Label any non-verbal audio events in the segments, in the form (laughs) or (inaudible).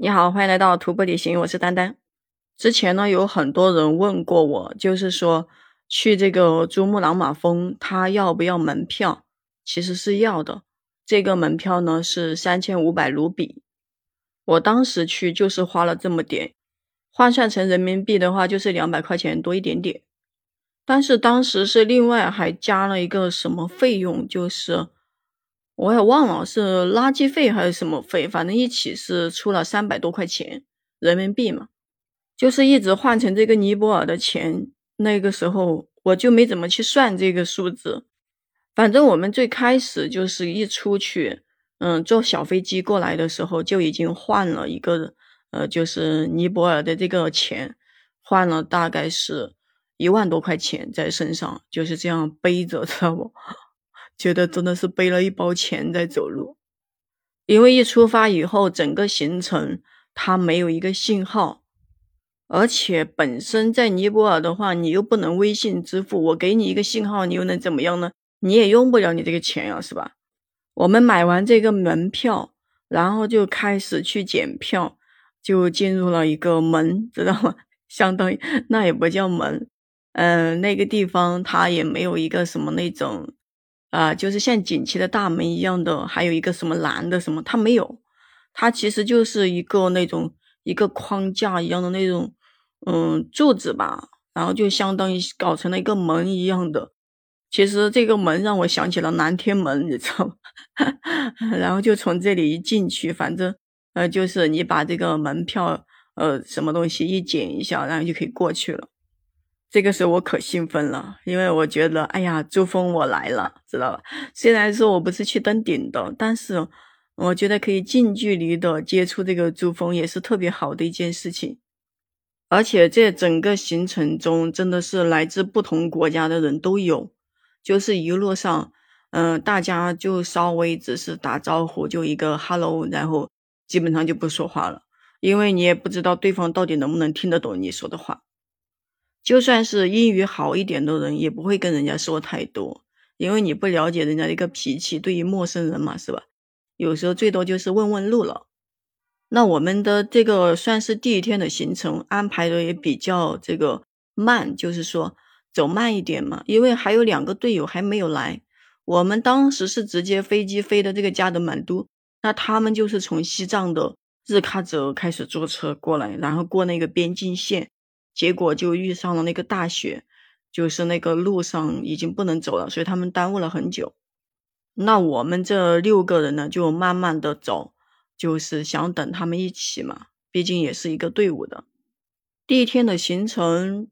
你好，欢迎来到徒步旅行，我是丹丹。之前呢，有很多人问过我，就是说去这个珠穆朗玛峰，他要不要门票？其实是要的。这个门票呢是三千五百卢比。我当时去就是花了这么点，换算成人民币的话就是两百块钱多一点点。但是当时是另外还加了一个什么费用，就是。我也忘了是垃圾费还是什么费，反正一起是出了三百多块钱人民币嘛，就是一直换成这个尼泊尔的钱。那个时候我就没怎么去算这个数字，反正我们最开始就是一出去，嗯，坐小飞机过来的时候就已经换了一个，呃，就是尼泊尔的这个钱，换了大概是一万多块钱在身上，就是这样背着，知道不？觉得真的是背了一包钱在走路，因为一出发以后，整个行程它没有一个信号，而且本身在尼泊尔的话，你又不能微信支付，我给你一个信号，你又能怎么样呢？你也用不了你这个钱呀，是吧？我们买完这个门票，然后就开始去检票，就进入了一个门，知道吗？(laughs) 相当于那也不叫门，嗯，那个地方它也没有一个什么那种。啊，就是像景区的大门一样的，还有一个什么蓝的什么，它没有，它其实就是一个那种一个框架一样的那种，嗯，柱子吧，然后就相当于搞成了一个门一样的。其实这个门让我想起了南天门，你知道吗？(laughs) 然后就从这里一进去，反正呃，就是你把这个门票呃什么东西一剪一下，然后就可以过去了。这个时候我可兴奋了，因为我觉得，哎呀，珠峰我来了，知道吧？虽然说我不是去登顶的，但是我觉得可以近距离的接触这个珠峰，也是特别好的一件事情。而且这整个行程中，真的是来自不同国家的人都有，就是一路上，嗯，大家就稍微只是打招呼，就一个 hello，然后基本上就不说话了，因为你也不知道对方到底能不能听得懂你说的话。就算是英语好一点的人，也不会跟人家说太多，因为你不了解人家一个脾气。对于陌生人嘛，是吧？有时候最多就是问问路了。那我们的这个算是第一天的行程安排的也比较这个慢，就是说走慢一点嘛，因为还有两个队友还没有来。我们当时是直接飞机飞的这个加德满都，那他们就是从西藏的日喀则开始坐车过来，然后过那个边境线。结果就遇上了那个大雪，就是那个路上已经不能走了，所以他们耽误了很久。那我们这六个人呢，就慢慢的走，就是想等他们一起嘛，毕竟也是一个队伍的。第一天的行程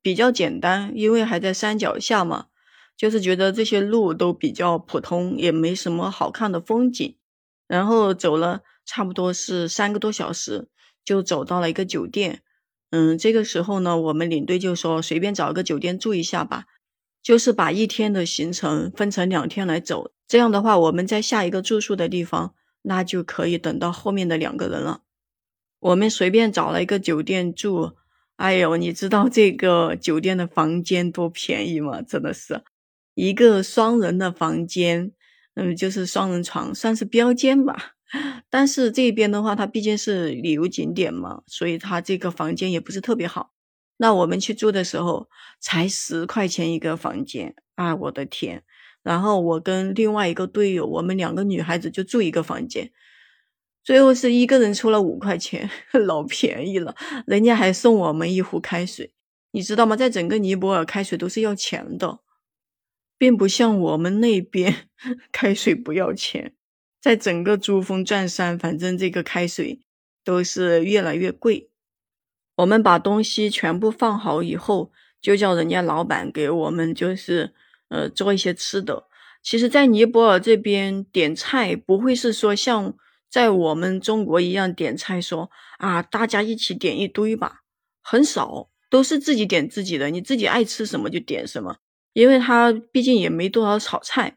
比较简单，因为还在山脚下嘛，就是觉得这些路都比较普通，也没什么好看的风景。然后走了差不多是三个多小时，就走到了一个酒店。嗯，这个时候呢，我们领队就说随便找个酒店住一下吧，就是把一天的行程分成两天来走。这样的话，我们在下一个住宿的地方，那就可以等到后面的两个人了。我们随便找了一个酒店住，哎呦，你知道这个酒店的房间多便宜吗？真的是一个双人的房间，嗯，就是双人床，算是标间吧。但是这边的话，它毕竟是旅游景点嘛，所以它这个房间也不是特别好。那我们去住的时候，才十块钱一个房间啊！我的天！然后我跟另外一个队友，我们两个女孩子就住一个房间，最后是一个人出了五块钱，(laughs) 老便宜了。人家还送我们一壶开水，你知道吗？在整个尼泊尔，开水都是要钱的，并不像我们那边 (laughs) 开水不要钱。在整个珠峰转山，反正这个开水都是越来越贵。我们把东西全部放好以后，就叫人家老板给我们就是呃做一些吃的。其实，在尼泊尔这边点菜不会是说像在我们中国一样点菜说啊大家一起点一堆吧，很少都是自己点自己的，你自己爱吃什么就点什么，因为他毕竟也没多少炒菜。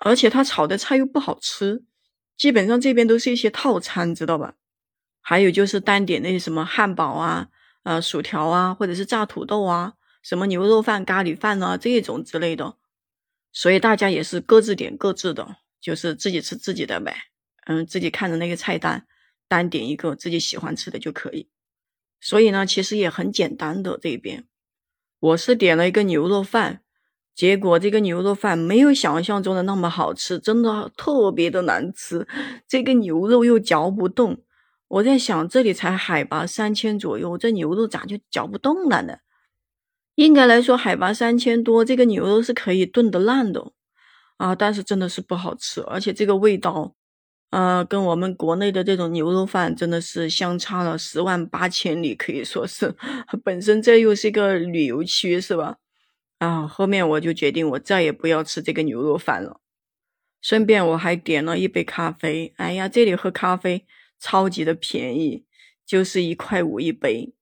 而且他炒的菜又不好吃，基本上这边都是一些套餐，知道吧？还有就是单点那些什么汉堡啊、呃薯条啊，或者是炸土豆啊、什么牛肉饭、咖喱饭啊这一种之类的。所以大家也是各自点各自的，就是自己吃自己的呗。嗯，自己看着那个菜单，单点一个自己喜欢吃的就可以。所以呢，其实也很简单的这边，我是点了一个牛肉饭，结果这个牛肉饭没有想象中的那么好吃，真的特别的难吃，这个牛肉又嚼不动。我在想，这里才海拔三千左右，这牛肉咋就嚼不动了呢？应该来说，海拔三千多，这个牛肉是可以炖得烂的啊，但是真的是不好吃，而且这个味道。呃，跟我们国内的这种牛肉饭真的是相差了十万八千里，可以说是。(laughs) 本身这又是一个旅游区，是吧？啊，后面我就决定我再也不要吃这个牛肉饭了。顺便我还点了一杯咖啡。哎呀，这里喝咖啡超级的便宜，就是一块五一杯。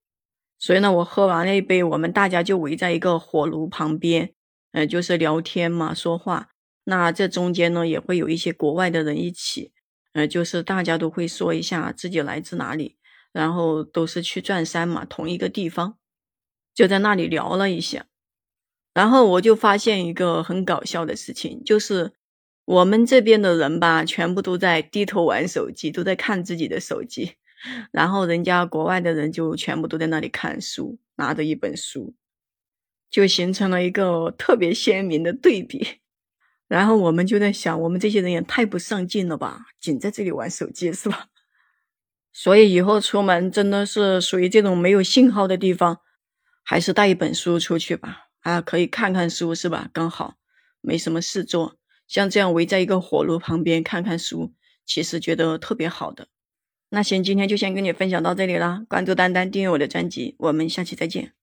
所以呢，我喝完了一杯，我们大家就围在一个火炉旁边，嗯，就是聊天嘛，说话。那这中间呢，也会有一些国外的人一起。呃，就是大家都会说一下自己来自哪里，然后都是去转山嘛，同一个地方，就在那里聊了一下，然后我就发现一个很搞笑的事情，就是我们这边的人吧，全部都在低头玩手机，都在看自己的手机，然后人家国外的人就全部都在那里看书，拿着一本书，就形成了一个特别鲜明的对比。然后我们就在想，我们这些人也太不上进了吧，仅在这里玩手机是吧？所以以后出门真的是属于这种没有信号的地方，还是带一本书出去吧，啊，可以看看书是吧？刚好没什么事做，像这样围在一个火炉旁边看看书，其实觉得特别好的。那行，今天就先跟你分享到这里啦，关注丹丹，订阅我的专辑，我们下期再见。